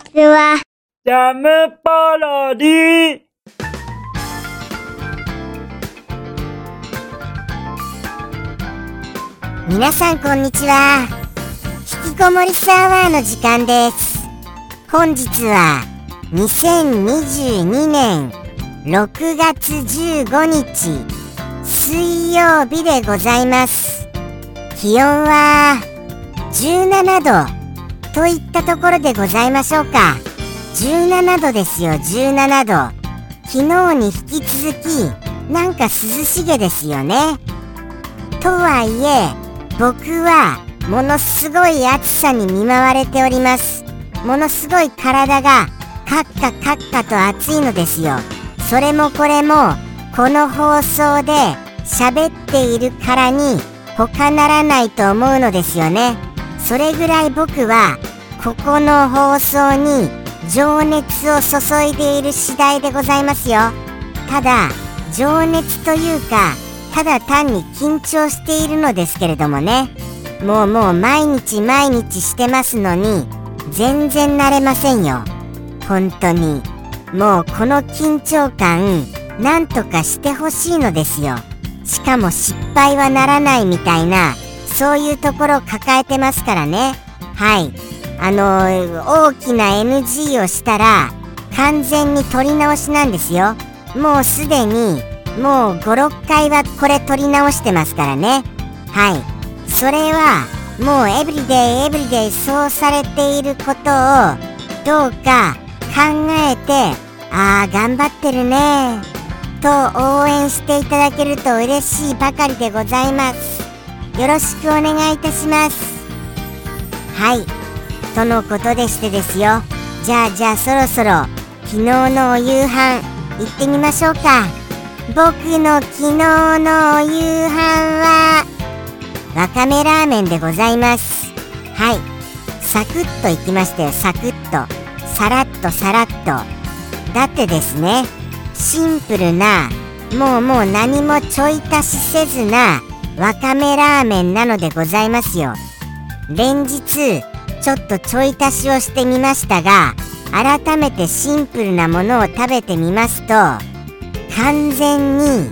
ちは。ジャムパロディ。皆さんこんにちは。引きこもりサーバーの時間です。本日は2022年6月15日水曜日でございます。気温は17度といったところでございましょうか。17度ですよ17度。昨日に引き続きなんか涼しげですよね。とはいえ僕はものすごい暑さに見舞われております。ものすごい体がカッカカッカと暑いのですよ。それもこれもこの放送で喋っているからに他ならないと思うのですよね。それぐらい僕はここの放送に情熱を注いでいる次第でございますよ。ただ情熱というかただ単に緊張しているのですけれどもね。もうもう毎日毎日してますのに全然慣れませんよ。本当に。もうこの緊張感なんとかしてほしいのですよ。しかも失敗はならないみたいなそういうところを抱えてますからね。はい。あの大きな NG をしたら完全に取り直しなんですよ。もうすでにもう56回はこれ取り直してますからね。はい。それはもうエブリデイエブリデイそうされていることをどうか考えてああ頑張ってるねと応援していただけると嬉しいばかりでございます。よろしくお願いいたします。はい。とのことでしてですよ。じゃあじゃあそろそろ昨日のお夕飯行ってみましょうか。僕の昨日のお夕飯はわかめラーメンでございます。はい。サクッといきましたよサクッとさらっとさらっと。だってですねシンプルなもうもう何もちょい足しせずなわかめラーメンなのでございますよ。連日ちょっとちょい足しをしてみましたが改めてシンプルなものを食べてみますと完全に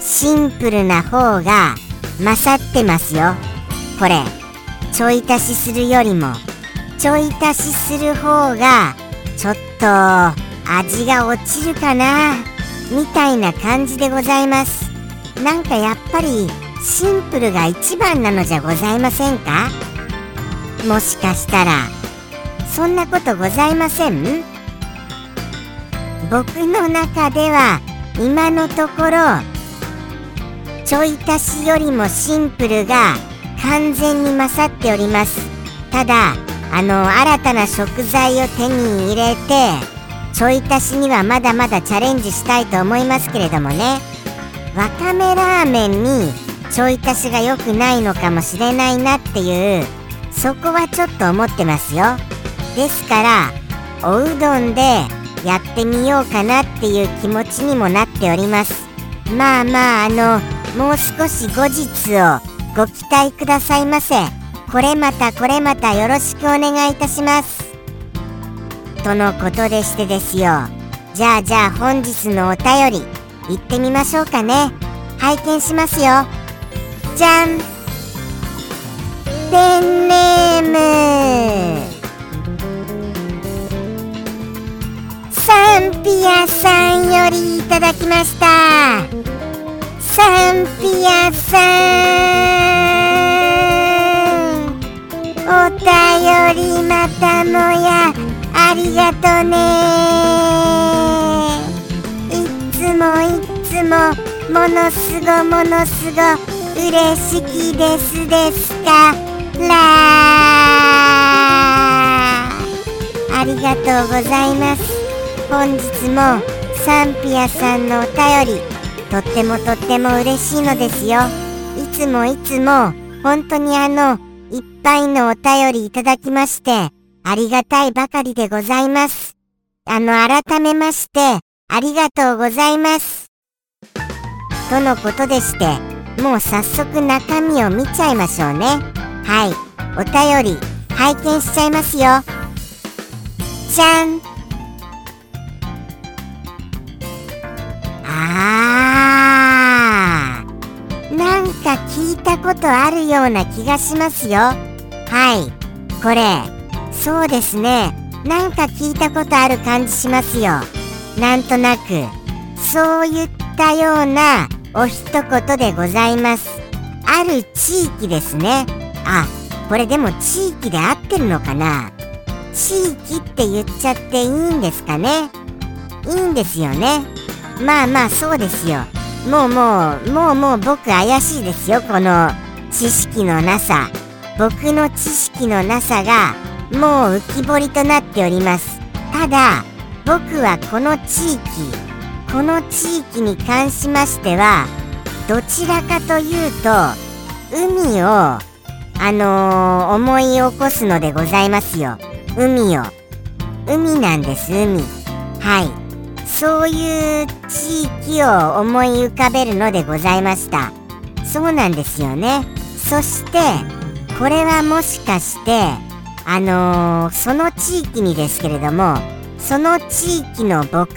シンプルな方が勝ってますよ。これちょい足しするよりもちょい足しする方がちょっと味が落ちるかなみたいな感じでございます。なんかやっぱりシンプルが一番なのじゃございませんか？もしかしたらそんなことございません？僕の中では今のところちょい足しよりもシンプルが完全に勝っております。ただあの新たな食材を手に入れてちょい足しにはまだまだチャレンジしたいと思いますけれどもね。わかめラーメンにちょい足しが良くないのかもしれないなっていうそこはちょっと思ってますよ。ですからおうどんでやってみようかなっていう気持ちにもなっております。まあまああのもう少し後日をご期待くださいませ。これまたこれまたよろしくお願いいたします。とのことでしてですよ。じゃあじゃあ本日のお便り行ってみましょうかね。拝見しますよ。じゃん。ペンネーム。サンピアさんよりいただきました。サンピアさんお便りまたもやありがとね。いつもいつもものすごものすご嬉しきですですか？らありがとうございます。本日もサンピアさんのお便りとってもとっても嬉しいのですよ。いつもいつも本当にあのいっぱいのお便りいただきましてありがたいばかりでございます。あの改めましてありがとうございます。とのことでしてもう早速中身を見ちゃいましょうね。はい。お便り拝見しちゃいますよ。ちゃん。あー。なんか聞いたことあるような気がしますよ。はい。これそうですね。なんか聞いたことある感じしますよ。なんとなくそういったようなお一言でございます。ある地域ですね。あこれでも地域で合ってるのかな。地域って言っちゃっていいんですかね。いいんですよね。まあまあそうですよ。もうもうもうもう僕怪しいですよ。この知識のなさ。僕の知識のなさがもう浮き彫りとなっております。ただ僕はこの地域この地域に関しましてはどちらかというと海をあのー、思い起こすのでございますよ。海を。海なんです海。はい。そういう地域を思い浮かべるのでございました。そうなんですよね。そしてこれはもしかしてあのー、その地域にですけれどもその地域の僕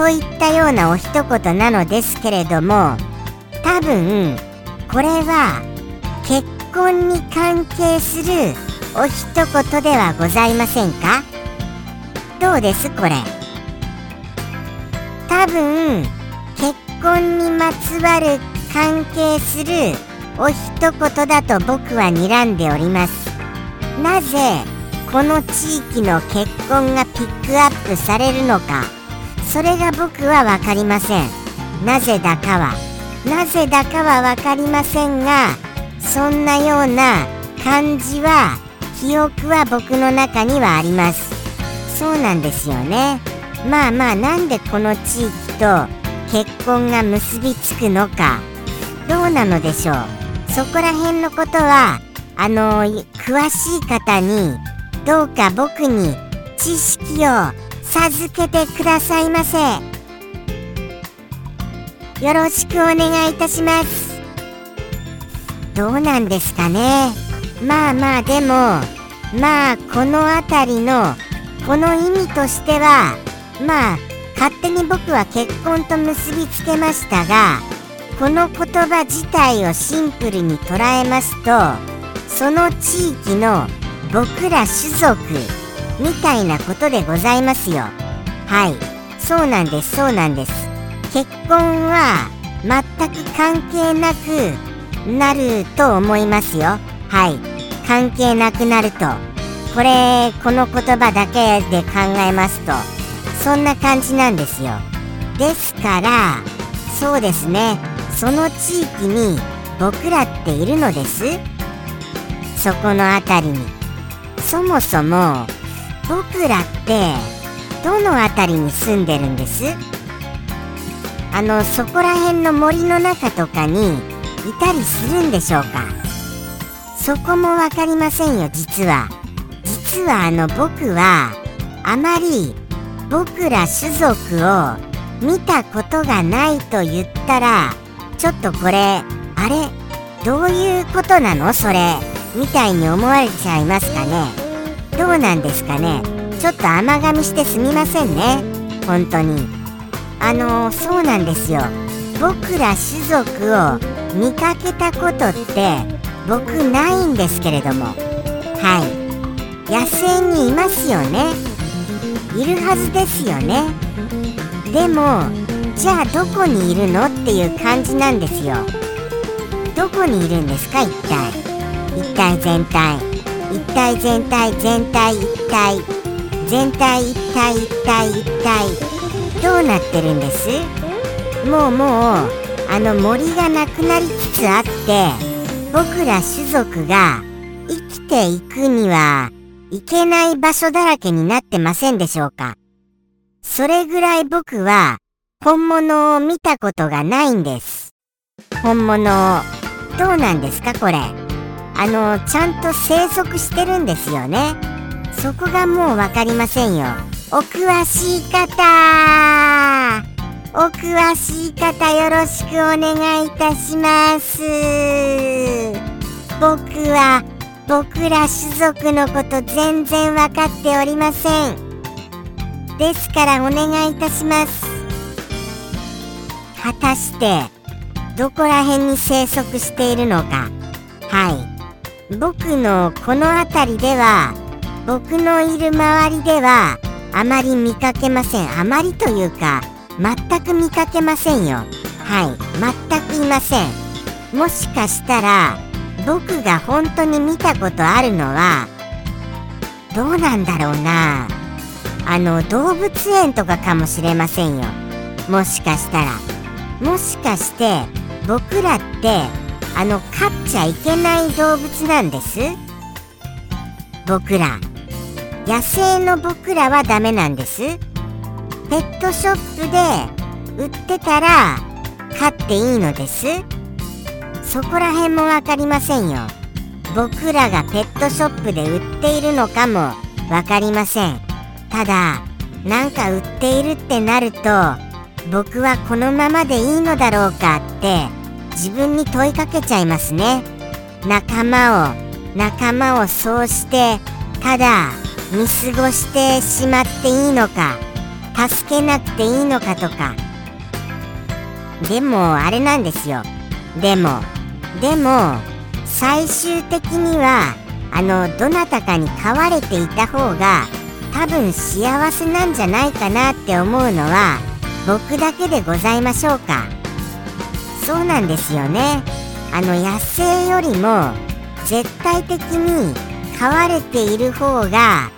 といったようなお一言なのですけれども多分これは結婚に関係するお一言ではございませんか？どうですこれ？多分結婚にまつわる関係するお一言だと僕は睨んでおります。なぜこの地域の結婚がピックアップされるのか？それが僕は分かりません。なぜだかは。なぜだかは分かりませんがそんなような感じは記憶は僕の中にはあります。そうなんですよね。まあまあなんでこの地域と結婚が結びつくのか。どうなのでしょう。そこら辺のことはあの詳しい方にどうか僕に知識を授けてくださいませ。よろしくお願いいたします。どうなんですかね。まあまあでもまあこの辺りのこの意味としてはまあ勝手に僕は結婚と結びつけましたがこの言葉自体をシンプルに捉えますとその地域の僕ら種族みたいなことでございますよ。はい。そうなんですそうなんです。結婚は全く関係なくなると思いますよ。はい。関係なくなると。これこの言葉だけで考えますと。そんな感じなんですよ。ですからそうですね。その地域に僕らっているのです。そこの辺りに。そもそも僕らってどの辺りに住んでるんです？あのそこら辺の森の中とかにいたりするんでしょうか？そこも分かりませんよ実は。実はあの僕はあまり僕ら種族を見たことがないと言ったらちょっとこれあれ？どういうことなの？それみたいに思われちゃいますかね？どうなんですかね。ちょっと甘噛みしてすみませんね。本当に。あの、そうなんですよ。僕ら種族を見かけたことって僕ないんですけれども。はい。野生にいますよね。いるはずですよね。でもじゃあどこにいるのっていう感じなんですよ。どこにいるんですか一体。一体全体。一体全体全体一体全体一体一体一体どうなってるんです？もうもうあの森がなくなりつつあって僕ら種族が生きていくにはいけない場所だらけになってませんでしょうか？それぐらい僕は本物を見たことがないんです。本物をどうなんですかこれ？あのちゃんと生息してるんですよね。そこがもう分かりませんよ。お詳しい方。お詳しい方よろしくお願いいたします。僕は僕ら種族のこと全然分かっておりません。ですからお願いいたします。果たしてどこら辺に生息しているのか。はい。僕のこの辺りでは僕のいる周りではあまり見かけません。あまりというか全く見かけませんよ。はい。全くいません。もしかしたら僕が本当に見たことあるのはどうなんだろうな。あの動物園とかかもしれませんよ。もしかしたら。もしかして僕らってあの飼っちゃいけない動物なんです。僕ら。野生の僕らはダメなんです。ペットショップで売ってたら飼っていいのです。そこら辺も分かりませんよ。僕らがペットショップで売っているのかも分かりません。ただなんか売っているってなると僕はこのままでいいのだろうかって自分に問いかけちゃいますね。仲間を仲間をそうしてただ見過ごしてしまっていいのか助けなくていいのかとか。でもあれなんですよ。でもでも最終的にはあのどなたかに飼われていた方が多分幸せなんじゃないかなって思うのは僕だけでございましょうか。そうなんですよね。あの野生よりも絶対的に飼われている方が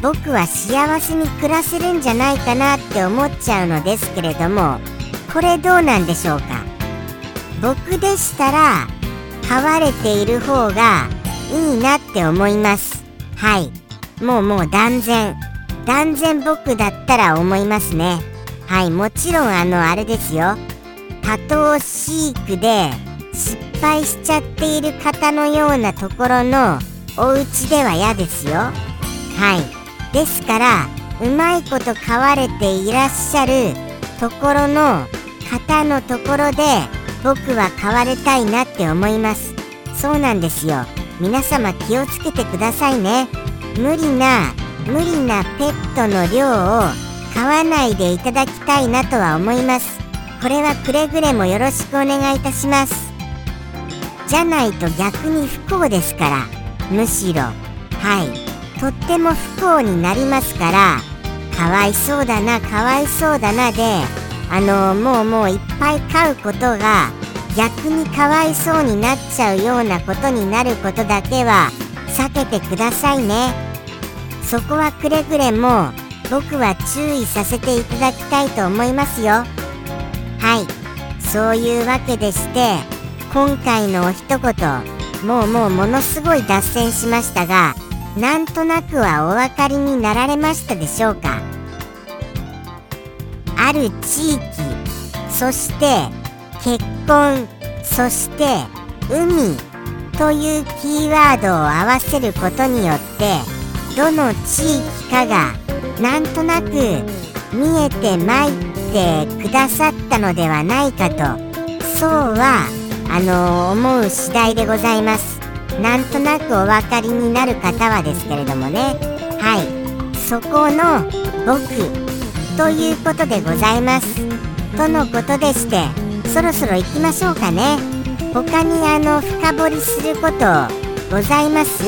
僕は幸せに暮らせるんじゃないかなって思っちゃうのですけれどもこれどうなんでしょうか？僕でしたら飼われている方がいいなって思います。はい。もうもう断然。断然僕だったら思いますね。はい。もちろんあのあれですよ。多頭飼育で失敗しちゃっている方のようなところのお家では嫌ですよ。はい。ですからうまいこと飼われていらっしゃるところの方のところで僕は飼われたいなって思います。そうなんですよ。皆様気をつけてくださいね。無理な無理なペットの量を買わないでいただきたいなとは思います。これはくれぐれもよろしくお願いいたします。じゃないと逆に不幸ですから。むしろはい。とっても不幸になりますから。かわいそうだなかわいそうだなであのもうもういっぱい飼うことが逆にかわいそうになっちゃうようなことになることだけは避けてくださいね。そこはくれぐれも僕は注意させていただきたいと思いますよ。はい。そういうわけでして今回のお一言もうもうものすごい脱線しましたがなんとなくはお分かりになられましたでしょうか？ある地域そして結婚そして海というキーワードを合わせることによってどの地域かがなんとなく見えてまいってくださったのではないかと。そうはあの思う次第でございます。なんとなくお分かりになる方はですけれどもね。はい。そこの僕ということでございます。とのことでしてそろそろ行きましょうかね。他にあの深掘りすることございます？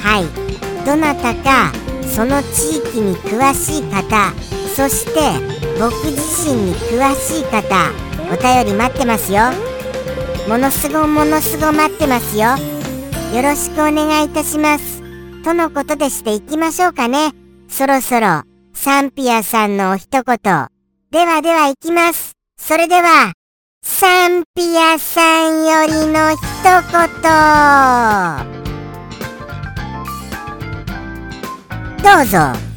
はい。どなたかその地域に詳しい方そして僕自身に詳しい方お便り待ってますよ。ものすごものすご待ってますよ。よろしくお願いいたします。とのことでしていきましょうかね。そろそろサンピアさんのお一言。ではでは行きます。それではサンピアさんよりの一言。どうぞ。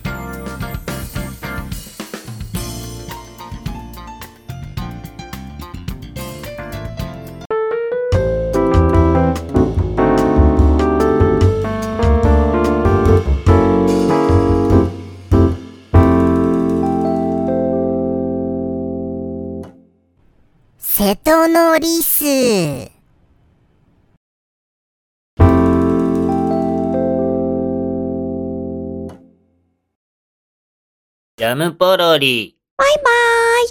瀬戸のリス。ジャムポロリ。バイバーイ。